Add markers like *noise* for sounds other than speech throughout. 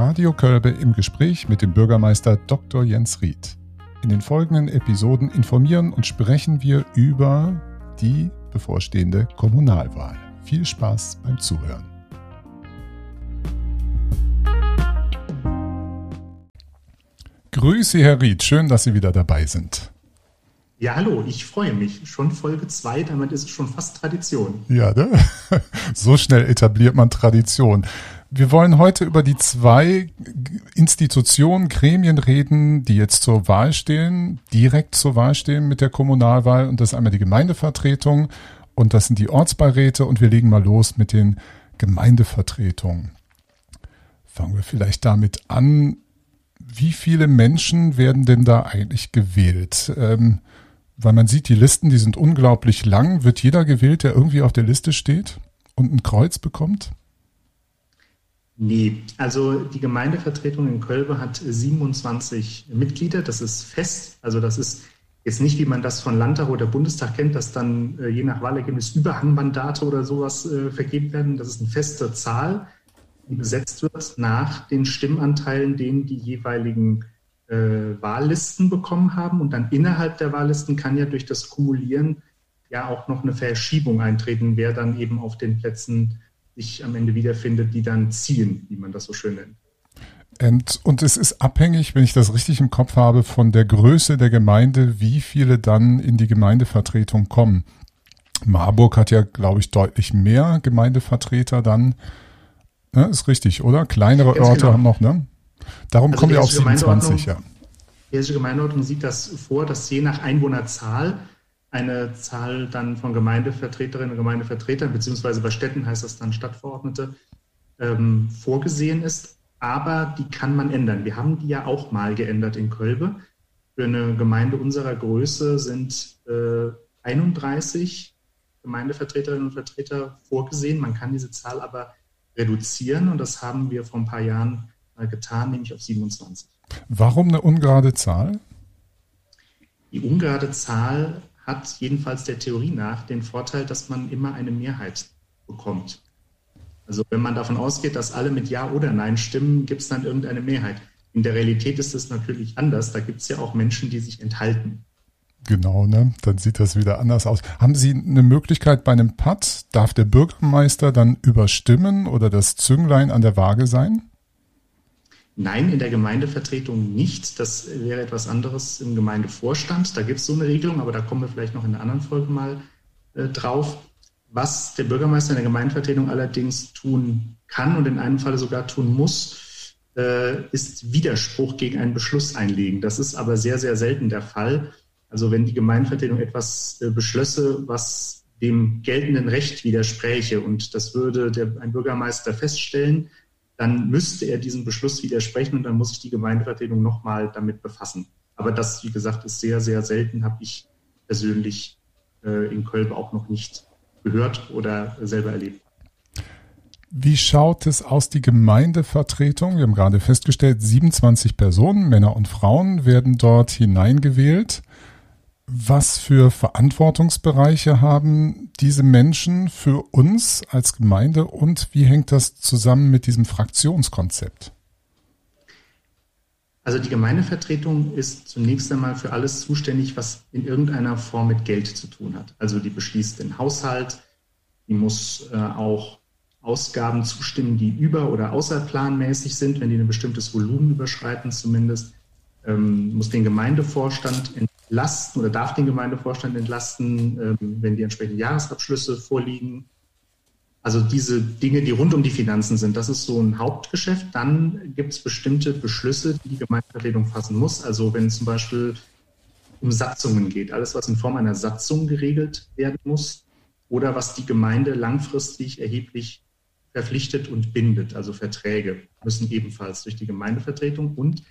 Radio Kölbe im Gespräch mit dem Bürgermeister Dr. Jens Ried. In den folgenden Episoden informieren und sprechen wir über die bevorstehende Kommunalwahl. Viel Spaß beim Zuhören. Grüße, Herr Ried. Schön, dass Sie wieder dabei sind. Ja, hallo, ich freue mich. Schon Folge 2, damit ist es schon fast Tradition. Ja, ne? *laughs* so schnell etabliert man Tradition. Wir wollen heute über die zwei Institutionen, Gremien reden, die jetzt zur Wahl stehen, direkt zur Wahl stehen mit der Kommunalwahl. Und das ist einmal die Gemeindevertretung und das sind die Ortsbeiräte. Und wir legen mal los mit den Gemeindevertretungen. Fangen wir vielleicht damit an. Wie viele Menschen werden denn da eigentlich gewählt? Ähm, weil man sieht, die Listen, die sind unglaublich lang. Wird jeder gewählt, der irgendwie auf der Liste steht und ein Kreuz bekommt? Nee, also die Gemeindevertretung in Kölbe hat 27 Mitglieder. Das ist fest. Also das ist jetzt nicht, wie man das von Landtag oder Bundestag kennt, dass dann äh, je nach Wahlergebnis Überhangmandate oder sowas äh, vergeben werden. Das ist eine feste Zahl, die besetzt wird nach den Stimmanteilen, den die jeweiligen äh, Wahllisten bekommen haben. Und dann innerhalb der Wahllisten kann ja durch das Kumulieren ja auch noch eine Verschiebung eintreten, wer dann eben auf den Plätzen sich am Ende wiederfindet, die dann ziehen, wie man das so schön nennt. Und, und es ist abhängig, wenn ich das richtig im Kopf habe, von der Größe der Gemeinde, wie viele dann in die Gemeindevertretung kommen. Marburg hat ja, glaube ich, deutlich mehr Gemeindevertreter dann. Ne, ist richtig, oder? Kleinere Ganz Orte genau. haben noch, ne? Darum also kommen wir auf 27, ja. Die hessische Gemeindeordnung sieht das vor, dass je nach Einwohnerzahl eine Zahl dann von Gemeindevertreterinnen und Gemeindevertretern, beziehungsweise bei Städten heißt das dann Stadtverordnete, ähm, vorgesehen ist. Aber die kann man ändern. Wir haben die ja auch mal geändert in Kölbe. Für eine Gemeinde unserer Größe sind äh, 31 Gemeindevertreterinnen und Vertreter vorgesehen. Man kann diese Zahl aber reduzieren und das haben wir vor ein paar Jahren getan, nämlich auf 27. Warum eine ungerade Zahl? Die ungerade Zahl hat jedenfalls der Theorie nach den Vorteil, dass man immer eine Mehrheit bekommt. Also wenn man davon ausgeht, dass alle mit Ja oder Nein stimmen, gibt es dann irgendeine Mehrheit. In der Realität ist es natürlich anders. Da gibt es ja auch Menschen, die sich enthalten. Genau, ne? Dann sieht das wieder anders aus. Haben Sie eine Möglichkeit bei einem Patt? Darf der Bürgermeister dann überstimmen oder das Zünglein an der Waage sein? Nein, in der Gemeindevertretung nicht. Das wäre etwas anderes im Gemeindevorstand. Da gibt es so eine Regelung, aber da kommen wir vielleicht noch in einer anderen Folge mal äh, drauf. Was der Bürgermeister in der Gemeindevertretung allerdings tun kann und in einem Falle sogar tun muss, äh, ist Widerspruch gegen einen Beschluss einlegen. Das ist aber sehr, sehr selten der Fall. Also wenn die Gemeindevertretung etwas äh, beschlösse, was dem geltenden Recht widerspräche und das würde der, ein Bürgermeister feststellen, dann müsste er diesem Beschluss widersprechen und dann muss sich die Gemeindevertretung nochmal damit befassen. Aber das, wie gesagt, ist sehr, sehr selten, habe ich persönlich äh, in Köln auch noch nicht gehört oder selber erlebt. Wie schaut es aus, die Gemeindevertretung? Wir haben gerade festgestellt, 27 Personen, Männer und Frauen, werden dort hineingewählt was für Verantwortungsbereiche haben diese Menschen für uns als Gemeinde und wie hängt das zusammen mit diesem Fraktionskonzept? Also die Gemeindevertretung ist zunächst einmal für alles zuständig, was in irgendeiner Form mit Geld zu tun hat. Also die beschließt den Haushalt, die muss äh, auch Ausgaben zustimmen, die über- oder außerplanmäßig sind, wenn die ein bestimmtes Volumen überschreiten zumindest, ähm, muss den Gemeindevorstand entlasten oder darf den Gemeindevorstand entlasten, ähm, wenn die entsprechenden Jahresabschlüsse vorliegen. Also diese Dinge, die rund um die Finanzen sind, das ist so ein Hauptgeschäft. Dann gibt es bestimmte Beschlüsse, die die Gemeindevertretung fassen muss. Also wenn zum Beispiel um Satzungen geht, alles, was in Form einer Satzung geregelt werden muss oder was die Gemeinde langfristig erheblich verpflichtet und bindet, also Verträge, müssen ebenfalls durch die Gemeindevertretung. Und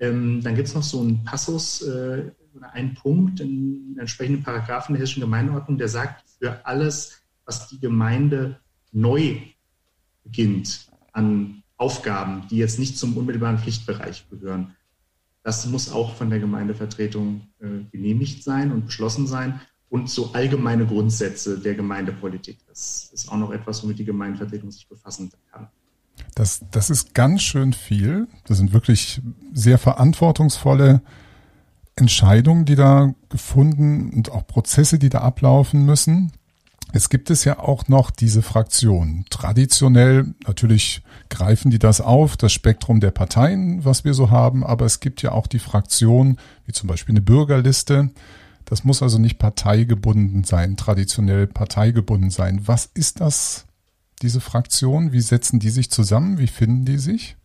ähm, dann gibt es noch so einen Passus äh, oder einen Punkt in entsprechenden Paragraphen der hessischen Gemeindeordnung, der sagt, für alles, was die Gemeinde neu beginnt an Aufgaben, die jetzt nicht zum unmittelbaren Pflichtbereich gehören, das muss auch von der Gemeindevertretung äh, genehmigt sein und beschlossen sein. Und so allgemeine Grundsätze der Gemeindepolitik. Das ist auch noch etwas, womit die Gemeindevertretung sich befassen kann. Das, das ist ganz schön viel. Das sind wirklich sehr verantwortungsvolle Entscheidungen, die da gefunden und auch Prozesse, die da ablaufen müssen. Es gibt es ja auch noch diese Fraktionen. Traditionell natürlich greifen die das auf, das Spektrum der Parteien, was wir so haben, aber es gibt ja auch die Fraktionen, wie zum Beispiel eine Bürgerliste. Das muss also nicht parteigebunden sein, traditionell parteigebunden sein. Was ist das, diese Fraktion? Wie setzen die sich zusammen? Wie finden die sich?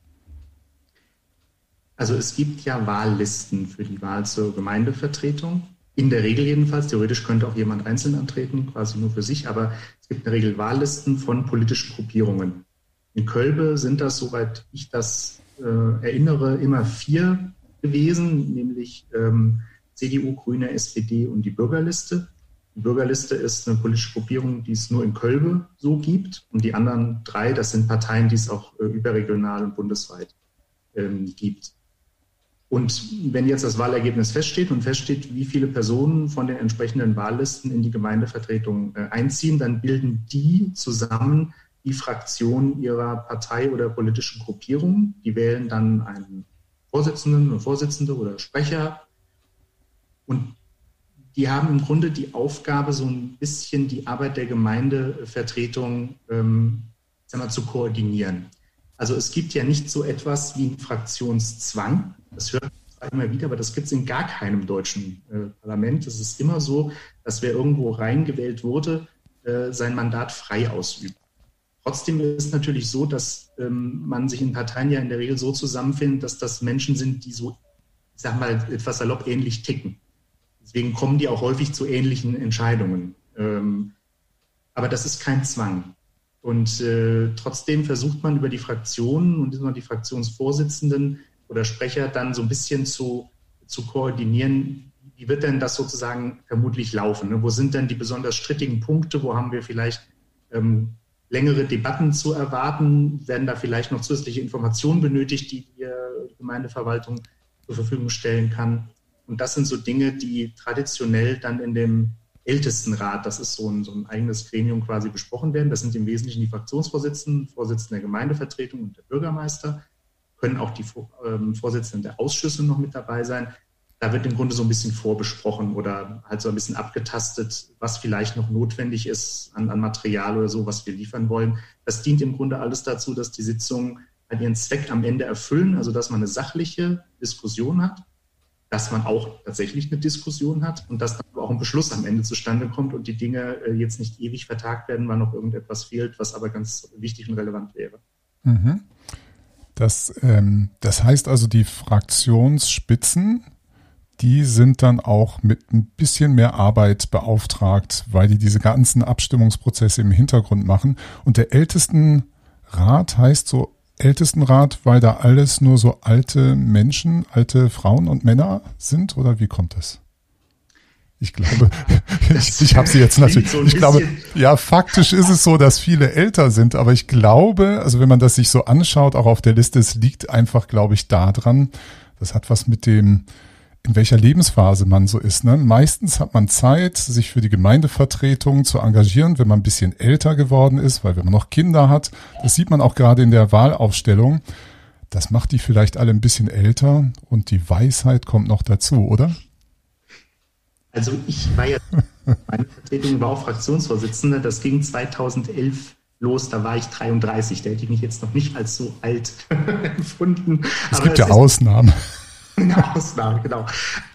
Also es gibt ja Wahllisten für die Wahl zur Gemeindevertretung. In der Regel jedenfalls. Theoretisch könnte auch jemand einzeln antreten, quasi nur für sich. Aber es gibt in der Regel Wahllisten von politischen Gruppierungen. In Kölbe sind das, soweit ich das äh, erinnere, immer vier gewesen, nämlich ähm, CDU, Grüne, SPD und die Bürgerliste. Die Bürgerliste ist eine politische Gruppierung, die es nur in Kölbe so gibt. Und die anderen drei, das sind Parteien, die es auch äh, überregional und bundesweit ähm, gibt. Und wenn jetzt das Wahlergebnis feststeht und feststeht, wie viele Personen von den entsprechenden Wahllisten in die Gemeindevertretung äh, einziehen, dann bilden die zusammen die Fraktion ihrer Partei oder politischen Gruppierung. Die wählen dann einen Vorsitzenden oder Vorsitzende oder Sprecher. Und die haben im Grunde die Aufgabe, so ein bisschen die Arbeit der Gemeindevertretung ähm, mal, zu koordinieren. Also es gibt ja nicht so etwas wie einen Fraktionszwang. Das hört man immer wieder, aber das gibt es in gar keinem deutschen äh, Parlament. Es ist immer so, dass wer irgendwo reingewählt wurde, äh, sein Mandat frei ausübt. Trotzdem ist es natürlich so, dass ähm, man sich in Parteien ja in der Regel so zusammenfindet, dass das Menschen sind, die so, ich sag mal, etwas salopp ähnlich ticken. Deswegen kommen die auch häufig zu ähnlichen Entscheidungen. Ähm, aber das ist kein Zwang. Und äh, trotzdem versucht man über die Fraktionen und die Fraktionsvorsitzenden oder Sprecher dann so ein bisschen zu, zu koordinieren, wie wird denn das sozusagen vermutlich laufen? Ne? Wo sind denn die besonders strittigen Punkte? Wo haben wir vielleicht ähm, längere Debatten zu erwarten? Werden da vielleicht noch zusätzliche Informationen benötigt, die die Gemeindeverwaltung zur Verfügung stellen kann? Und das sind so Dinge, die traditionell dann in dem Ältestenrat, das ist so ein, so ein eigenes Gremium quasi besprochen werden. Das sind im Wesentlichen die Fraktionsvorsitzenden, Vorsitzende der Gemeindevertretung und der Bürgermeister. Können auch die ähm, Vorsitzenden der Ausschüsse noch mit dabei sein. Da wird im Grunde so ein bisschen vorbesprochen oder halt so ein bisschen abgetastet, was vielleicht noch notwendig ist an, an Material oder so, was wir liefern wollen. Das dient im Grunde alles dazu, dass die Sitzungen halt ihren Zweck am Ende erfüllen, also dass man eine sachliche Diskussion hat dass man auch tatsächlich eine Diskussion hat und dass dann auch ein Beschluss am Ende zustande kommt und die Dinge äh, jetzt nicht ewig vertagt werden, weil noch irgendetwas fehlt, was aber ganz wichtig und relevant wäre. Mhm. Das, ähm, das heißt also, die Fraktionsspitzen, die sind dann auch mit ein bisschen mehr Arbeit beauftragt, weil die diese ganzen Abstimmungsprozesse im Hintergrund machen. Und der ältesten Rat heißt so Ältestenrat, weil da alles nur so alte Menschen, alte Frauen und Männer sind? Oder wie kommt das? Ich glaube, *laughs* ich, ich habe sie jetzt natürlich. So ich glaube, ja, faktisch ist es so, dass viele älter sind, aber ich glaube, also wenn man das sich so anschaut, auch auf der Liste, es liegt einfach, glaube ich, daran, das hat was mit dem in welcher Lebensphase man so ist. Ne? Meistens hat man Zeit, sich für die Gemeindevertretung zu engagieren, wenn man ein bisschen älter geworden ist, weil wenn man noch Kinder hat, das sieht man auch gerade in der Wahlaufstellung, das macht die vielleicht alle ein bisschen älter und die Weisheit kommt noch dazu, oder? Also ich war ja, *laughs* meine Vertretung war auch Fraktionsvorsitzende, das ging 2011 los, da war ich 33, da hätte ich mich jetzt noch nicht als so alt *laughs* empfunden. Es gibt ja Ausnahmen. Eine Ausnahme, *laughs* genau.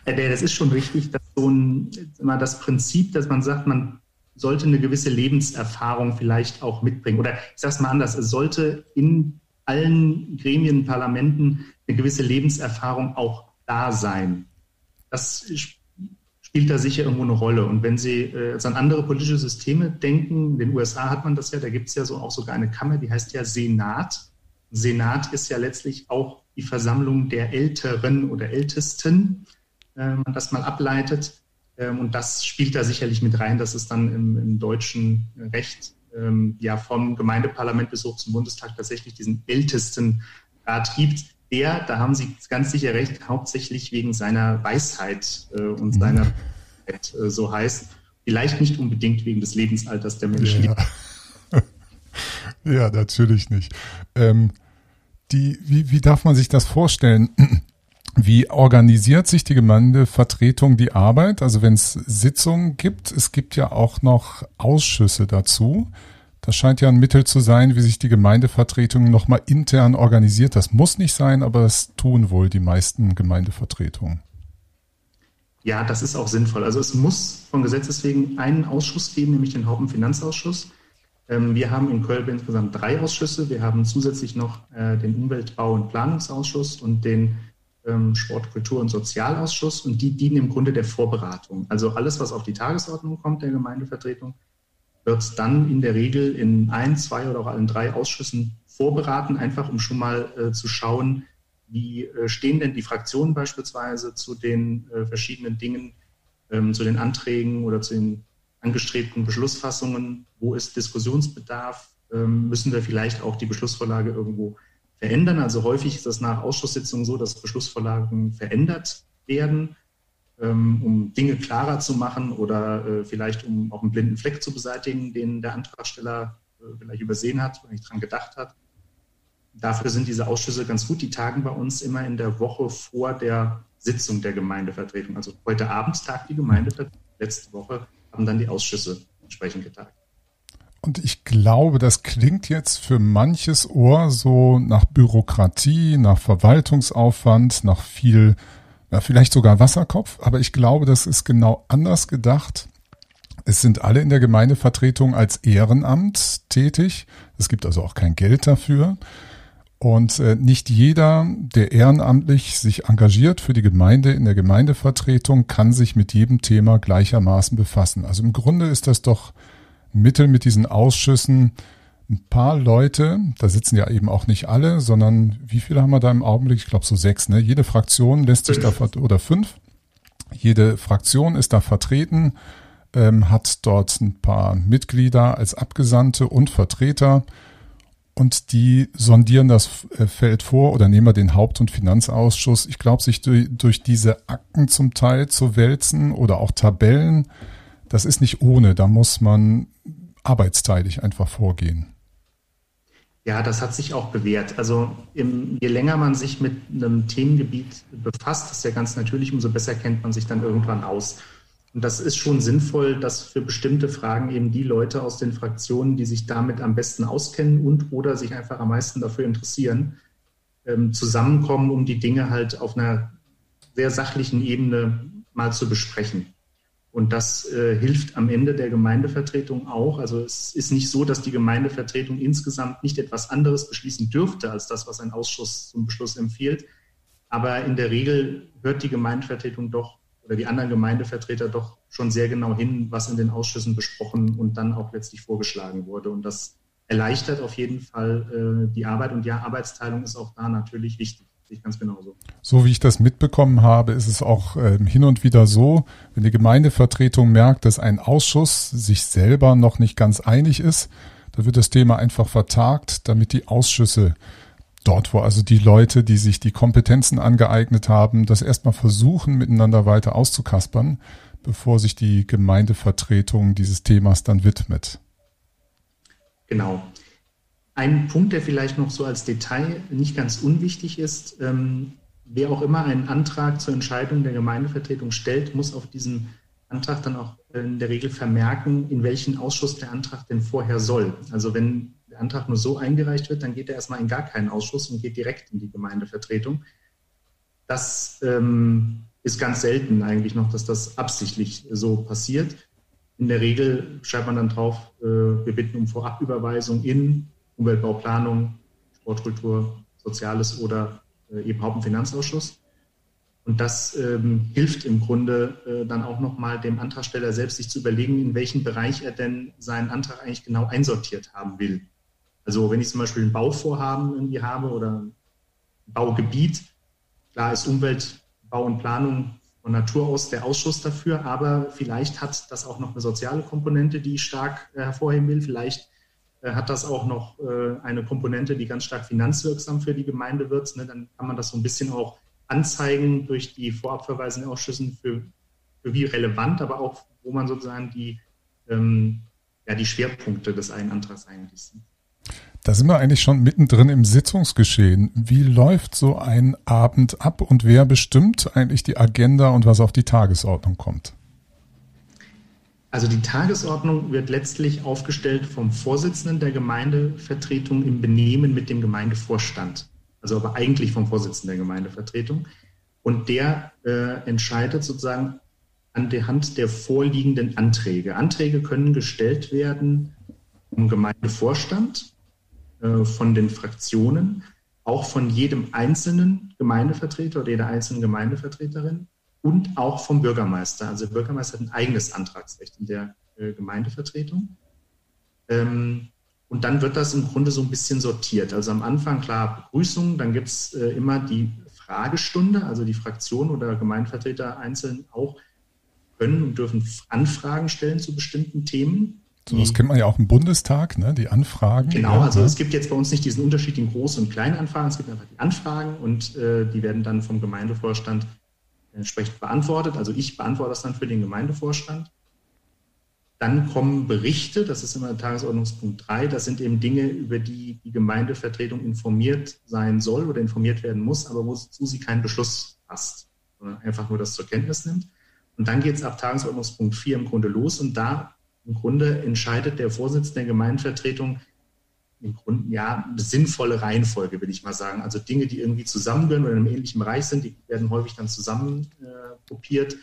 Äh, das ist schon richtig, dass so ein, das Prinzip, dass man sagt, man sollte eine gewisse Lebenserfahrung vielleicht auch mitbringen. Oder ich sage es mal anders, es sollte in allen Gremien, Parlamenten eine gewisse Lebenserfahrung auch da sein. Das spielt da sicher irgendwo eine Rolle. Und wenn Sie äh, an andere politische Systeme denken, in den USA hat man das ja, da gibt es ja so auch sogar eine Kammer, die heißt ja Senat. Senat ist ja letztlich auch die Versammlung der Älteren oder Ältesten, äh, man das mal ableitet. Ähm, und das spielt da sicherlich mit rein, dass es dann im, im deutschen Recht ähm, ja vom Gemeindeparlament bis hoch zum Bundestag tatsächlich diesen Ältestenrat gibt, der, da haben Sie ganz sicher recht, hauptsächlich wegen seiner Weisheit äh, und mhm. seiner äh, so heißt. Vielleicht nicht unbedingt wegen des Lebensalters der Menschen. Ja, *laughs* ja natürlich nicht. Ähm, Die, wie, wie darf man sich das vorstellen? *clears throat* Wie organisiert sich die Gemeindevertretung die Arbeit? Also wenn es Sitzungen gibt, es gibt ja auch noch Ausschüsse dazu. Das scheint ja ein Mittel zu sein, wie sich die Gemeindevertretung nochmal intern organisiert. Das muss nicht sein, aber das tun wohl die meisten Gemeindevertretungen. Ja, das ist auch sinnvoll. Also es muss von Gesetzes wegen einen Ausschuss geben, nämlich den Hauptfinanzausschuss. Ähm, wir haben in Köln insgesamt drei Ausschüsse. Wir haben zusätzlich noch äh, den Umweltbau- und Planungsausschuss und den ähm, Sport-, Kultur- und Sozialausschuss. Und die dienen im Grunde der Vorberatung. Also alles, was auf die Tagesordnung kommt der Gemeindevertretung, wird dann in der Regel in ein, zwei oder auch allen drei Ausschüssen vorberaten, einfach um schon mal äh, zu schauen, wie äh, stehen denn die Fraktionen beispielsweise zu den verschiedenen Dingen, ähm, zu den Anträgen oder zu den angestrebten Beschlussfassungen? Wo ist Diskussionsbedarf? Ähm, müssen wir vielleicht auch die Beschlussvorlage irgendwo verändern? Also häufig ist das nach Ausschusssitzungen so, dass Beschlussvorlagen verändert werden, ähm, um Dinge klarer zu machen oder äh, vielleicht um auch einen blinden Fleck zu beseitigen, den der Antragsteller vielleicht übersehen hat oder nicht dran gedacht hat. Dafür sind diese Ausschüsse ganz gut. Die tagen bei uns immer in der Woche vor der Sitzung der Gemeindevertretung. Also heute Abend tagt die Gemeindevertretung. Letzte Woche haben dann die Ausschüsse entsprechend getagt. Und ich glaube, das klingt jetzt für manches Ohr so nach Bürokratie, nach Verwaltungsaufwand, nach viel, ja, vielleicht sogar Wasserkopf. Aber ich glaube, das ist genau anders gedacht. Es sind alle in der Gemeindevertretung als Ehrenamt tätig. Es gibt also auch kein Geld dafür. Und äh, nicht jeder, der ehrenamtlich sich engagiert für die Gemeinde in der Gemeindevertretung, kann sich mit jedem Thema gleichermaßen befassen. Also im Grunde ist das doch Mittel mit diesen Ausschüssen. Ein paar Leute, da sitzen ja eben auch nicht alle, sondern wie viele haben wir da im Augenblick? Ich glaube so sechs. Ne? Jede Fraktion lässt sich da oder fünf. Jede Fraktion ist da vertreten, ähm, hat dort ein paar Mitglieder als Abgesandte und Vertreter und die sondieren das äh, Feld vor oder nehmen wir den Haupt- und Finanzausschuss. Ich glaube, sich durch, durch diese Akten zum Teil zu wälzen oder auch Tabellen, das ist nicht ohne. Da muss man arbeitsteilig einfach vorgehen. Ja, das hat sich auch bewährt. Also im, je länger man sich mit einem Themengebiet befasst, das ist ja ganz natürlich, umso besser kennt man sich dann irgendwann aus. Und das ist schon sinnvoll, dass für bestimmte Fragen eben die Leute aus den Fraktionen, die sich damit am besten auskennen und oder sich einfach am meisten dafür interessieren, ähm, zusammenkommen, um die Dinge halt auf einer sehr sachlichen Ebene mal zu besprechen. Und das äh, hilft am Ende der Gemeindevertretung auch. Also es ist nicht so, dass die Gemeindevertretung insgesamt nicht etwas anderes beschließen dürfte als das, was ein Ausschuss zum Beschluss empfiehlt. Aber in der Regel hört die Gemeindevertretung doch oder die anderen Gemeindevertreter doch schon sehr genau hin, was in den Ausschüssen besprochen und dann auch letztlich vorgeschlagen wurde. Und das erleichtert auf jeden Fall äh, die Arbeit. Und ja, Arbeitsteilung ist auch da natürlich wichtig. Ich ganz genauso. So wie ich das mitbekommen habe, ist es auch äh, hin und wieder so, wenn die Gemeindevertretung merkt, dass ein Ausschuss sich selber noch nicht ganz einig ist, da wird das Thema einfach vertagt, damit die Ausschüsse dort, wo also die Leute, die sich die Kompetenzen angeeignet haben, das erstmal versuchen, miteinander weiter auszukaspern, bevor sich die Gemeindevertretung dieses Themas dann widmet. Genau. Ein Punkt, der vielleicht noch so als Detail nicht ganz unwichtig ist, ähm, wer auch immer einen Antrag zur Entscheidung der Gemeindevertretung stellt, muss auf diesen Antrag dann auch in der Regel vermerken, in welchen Ausschuss der Antrag denn vorher soll. Also wenn Antrag nur so eingereicht wird, dann geht er erstmal in gar keinen Ausschuss und geht direkt in die Gemeindevertretung. Das ähm, ist ganz selten eigentlich noch, dass das absichtlich so passiert. In der Regel schreibt man dann drauf, äh, wir bitten um Vorabüberweisung in Umweltbauplanung, Sportkultur, Soziales oder äh, eben Haupt- und Finanzausschuss. Und das ähm, hilft im Grunde äh, dann auch nochmal dem Antragsteller selbst, sich zu überlegen, in welchen Bereich er denn seinen Antrag eigentlich genau einsortiert haben will. Also wenn ich zum Beispiel ein Bauvorhaben irgendwie habe oder ein Baugebiet, klar ist Umwelt, Bau und Planung von Natur aus der Ausschuss dafür, aber vielleicht hat das auch noch eine soziale Komponente, die ich stark äh, hervorheben will. Vielleicht äh, hat das auch noch äh, eine Komponente, die ganz stark finanzwirksam für die Gemeinde wird. Ne? Dann kann man das so ein bisschen auch anzeigen durch die vorabverweisenden Ausschüssen für, für wie relevant, aber auch, wo man sozusagen die, ähm, ja, die Schwerpunkte des einen Antrags eigentlich sind. Da sind wir eigentlich schon mittendrin im Sitzungsgeschehen. Wie läuft so ein Abend ab und wer bestimmt eigentlich die Agenda und was auf die Tagesordnung kommt? Also die Tagesordnung wird letztlich aufgestellt vom Vorsitzenden der Gemeindevertretung im Benehmen mit dem Gemeindevorstand. Also aber eigentlich vom Vorsitzenden der Gemeindevertretung. Und der äh, entscheidet sozusagen an der Hand der vorliegenden Anträge. Anträge können gestellt werden vom Gemeindevorstand, äh, von den Fraktionen, auch von jedem einzelnen Gemeindevertreter oder jeder einzelnen Gemeindevertreterin und auch vom Bürgermeister. Also der Bürgermeister hat ein eigenes Antragsrecht in der äh, Gemeindevertretung. Ähm, und dann wird das im Grunde so ein bisschen sortiert. Also am Anfang klar Begrüßung, dann gibt es äh, immer die Fragestunde, also die Fraktion oder Gemeindevertreter einzeln auch können und dürfen Anfragen stellen zu bestimmten Themen. So, das kennt man ja auch im Bundestag, ne? die Anfragen. Genau, also es gibt jetzt bei uns nicht diesen Unterschied in Groß- und Kleinanfragen, es gibt einfach die Anfragen und äh, die werden dann vom Gemeindevorstand entsprechend beantwortet. Also ich beantworte das dann für den Gemeindevorstand. Dann kommen Berichte, das ist immer Tagesordnungspunkt 3, das sind eben Dinge, über die die Gemeindevertretung informiert sein soll oder informiert werden muss, aber wozu sie keinen Beschluss fasst, sondern einfach nur das zur Kenntnis nimmt. Und dann geht es ab Tagesordnungspunkt 4 im Grunde los und da im Grunde entscheidet der Vorsitzende der Gemeindevertretung, im Grunde ja eine sinnvolle Reihenfolge, will ich mal sagen. Also Dinge, die irgendwie zusammengehören oder in einem ähnlichen Bereich sind, die werden häufig dann zusammen äh.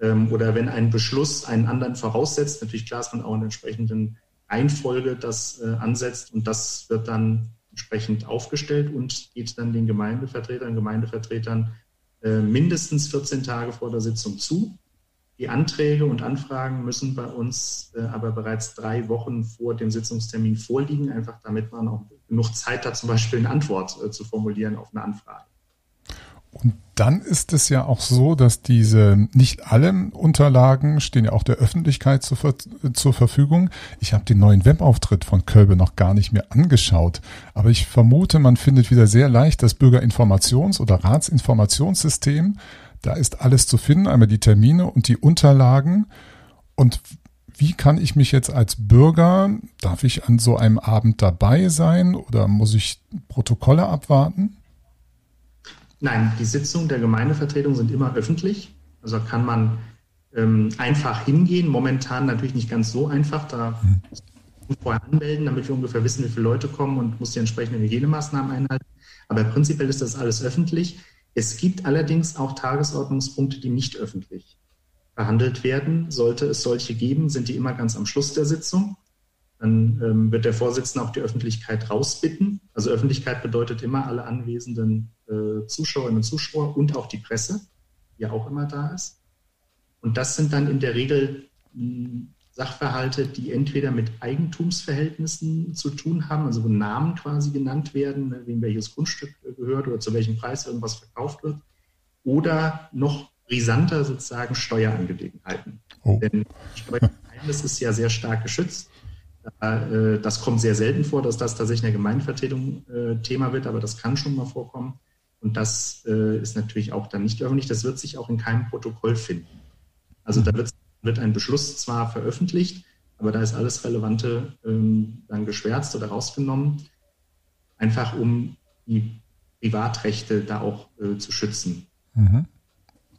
Ähm, oder wenn ein Beschluss einen anderen voraussetzt, natürlich klar ist man auch in entsprechenden Reihenfolge das äh, ansetzt und das wird dann entsprechend aufgestellt und geht dann den Gemeindevertretern Gemeindevertretern äh, mindestens 14 Tage vor der Sitzung zu. Die Anträge und Anfragen müssen bei uns äh, aber bereits drei Wochen vor dem Sitzungstermin vorliegen, einfach damit man auch genug Zeit hat, zum Beispiel eine Antwort äh, zu formulieren auf eine Anfrage. Und dann ist es ja auch so, dass diese, nicht alle Unterlagen stehen ja auch der Öffentlichkeit zur, zur Verfügung. Ich habe den neuen Webauftritt von Kölbe noch gar nicht mehr angeschaut, aber ich vermute, man findet wieder sehr leicht das Bürgerinformations- oder Ratsinformationssystem da ist alles zu finden, einmal die Termine und die Unterlagen. Und wie kann ich mich jetzt als Bürger, darf ich an so einem Abend dabei sein oder muss ich Protokolle abwarten? Nein, die Sitzungen der Gemeindevertretung sind immer öffentlich. Also kann man ähm, einfach hingehen. Momentan natürlich nicht ganz so einfach. Da hm. muss man vorher anmelden, damit wir ungefähr wissen, wie viele Leute kommen und muss die entsprechenden Hygienemaßnahmen einhalten. Aber prinzipiell ist das alles öffentlich. Es gibt allerdings auch Tagesordnungspunkte, die nicht öffentlich behandelt werden. Sollte es solche geben, sind die immer ganz am Schluss der Sitzung. Dann ähm, wird der Vorsitzende auch die Öffentlichkeit rausbitten. Also Öffentlichkeit bedeutet immer alle anwesenden äh, Zuschauerinnen und Zuschauer und auch die Presse, die ja auch immer da ist. Und das sind dann in der Regel mh, Sachverhalte, die entweder mit Eigentumsverhältnissen zu tun haben, also wo Namen quasi genannt werden, wem welches Grundstück gehört oder zu welchem Preis irgendwas verkauft wird, oder noch brisanter sozusagen Steuerangelegenheiten. Oh. Denn Steuergeheimnis ist ja sehr stark geschützt. Äh, das kommt sehr selten vor, dass das tatsächlich in der Gemeindevertretung äh, Thema wird, aber das kann schon mal vorkommen. Und das äh, ist natürlich auch dann nicht öffentlich. Das wird sich auch in keinem Protokoll finden. Also da wird es wird ein Beschluss zwar veröffentlicht, aber da ist alles Relevante ähm, dann geschwärzt oder rausgenommen, einfach um die Privatrechte da auch äh, zu schützen. Mhm.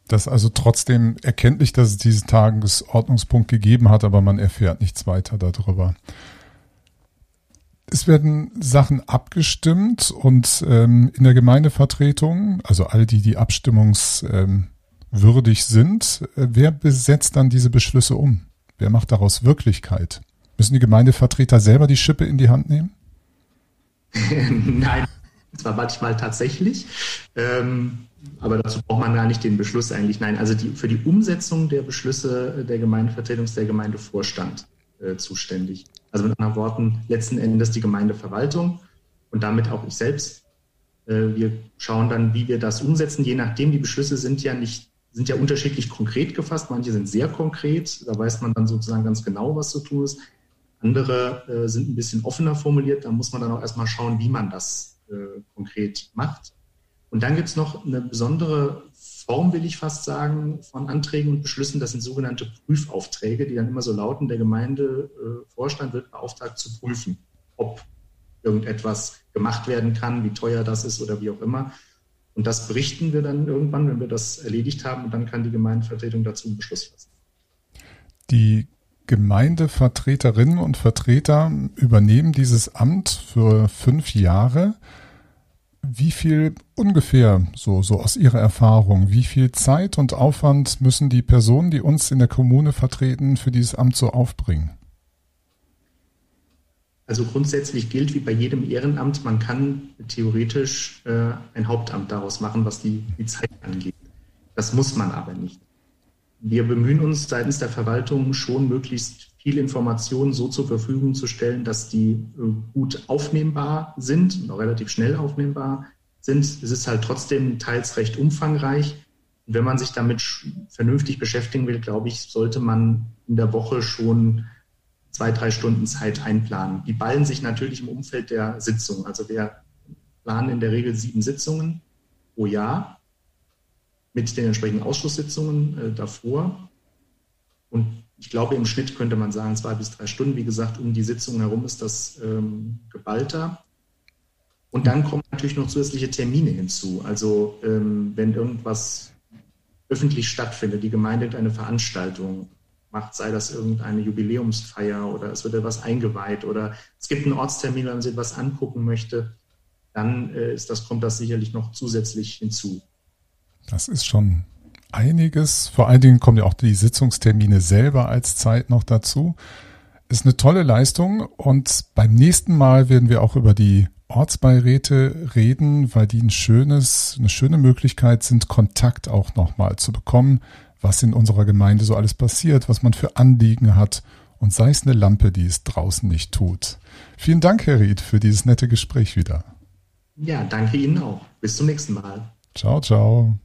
Das ist also trotzdem erkenntlich, dass es diesen Tagesordnungspunkt gegeben hat, aber man erfährt nichts weiter darüber. Es werden Sachen abgestimmt und ähm, in der Gemeindevertretung, also all die, die Abstimmungs, ähm, würdig sind, äh, wer besetzt dann diese Beschlüsse um? Wer macht daraus Wirklichkeit? Müssen die Gemeindevertreter selber die Schippe in die Hand nehmen? *laughs* Nein, zwar manchmal tatsächlich, ähm, aber dazu braucht man gar nicht den Beschluss eigentlich. Nein, also die, für die Umsetzung der Beschlüsse der Gemeindevertretung ist der Gemeindevorstand äh, zuständig. Also mit anderen Worten, letzten Endes die Gemeindeverwaltung und damit auch ich selbst. Äh, wir schauen dann, wie wir das umsetzen, je nachdem, die Beschlüsse sind ja nicht sind ja unterschiedlich konkret gefasst. Manche sind sehr konkret, da weiß man dann sozusagen ganz genau, was zu tun ist. Andere äh, sind ein bisschen offener formuliert, da muss man dann auch erstmal schauen, wie man das äh, konkret macht. Und dann gibt es noch eine besondere Form, will ich fast sagen, von Anträgen und Beschlüssen. Das sind sogenannte Prüfaufträge, die dann immer so lauten, der Gemeindevorstand wird beauftragt zu prüfen, ob irgendetwas gemacht werden kann, wie teuer das ist oder wie auch immer. Und das berichten wir dann irgendwann, wenn wir das erledigt haben, und dann kann die Gemeindevertretung dazu einen Beschluss fassen. Die Gemeindevertreterinnen und Vertreter übernehmen dieses Amt für fünf Jahre. Wie viel ungefähr, so, so aus Ihrer Erfahrung, wie viel Zeit und Aufwand müssen die Personen, die uns in der Kommune vertreten, für dieses Amt so aufbringen? Also grundsätzlich gilt wie bei jedem Ehrenamt, man kann theoretisch äh, ein Hauptamt daraus machen, was die, die Zeit angeht. Das muss man aber nicht. Wir bemühen uns seitens der Verwaltung schon möglichst viele Informationen so zur Verfügung zu stellen, dass die äh, gut aufnehmbar sind auch relativ schnell aufnehmbar sind. Es ist halt trotzdem teils recht umfangreich. Und wenn man sich damit vernünftig beschäftigen will, glaube ich, sollte man in der Woche schon zwei, drei Stunden Zeit einplanen. Die ballen sich natürlich im Umfeld der Sitzung. Also wir planen in der Regel sieben Sitzungen pro Jahr mit den entsprechenden Ausschusssitzungen äh, davor. Und ich glaube, im Schnitt könnte man sagen, zwei bis drei Stunden. Wie gesagt, um die Sitzung herum ist das ähm, geballter. Und dann kommen natürlich noch zusätzliche Termine hinzu. Also ähm, wenn irgendwas öffentlich stattfindet, die Gemeinde eine Veranstaltung macht, sei das irgendeine Jubiläumsfeier oder es wird etwas eingeweiht oder es gibt einen Ortstermin, wenn man sich etwas angucken möchte, dann äh, ist das, kommt das sicherlich noch zusätzlich hinzu. Das ist schon einiges. Vor allen Dingen kommen ja auch die Sitzungstermine selber als Zeit noch dazu. Ist eine tolle Leistung und beim nächsten Mal werden wir auch über die Ortsbeiräte reden, weil die ein schönes, eine schöne Möglichkeit sind, Kontakt auch nochmal zu bekommen was in unserer Gemeinde so alles passiert, was man für Anliegen hat und sei es eine Lampe, die es draußen nicht tut. Vielen Dank, Herr Ried, für dieses nette Gespräch wieder. Ja, danke Ihnen auch. Bis zum nächsten Mal. Ciao, ciao.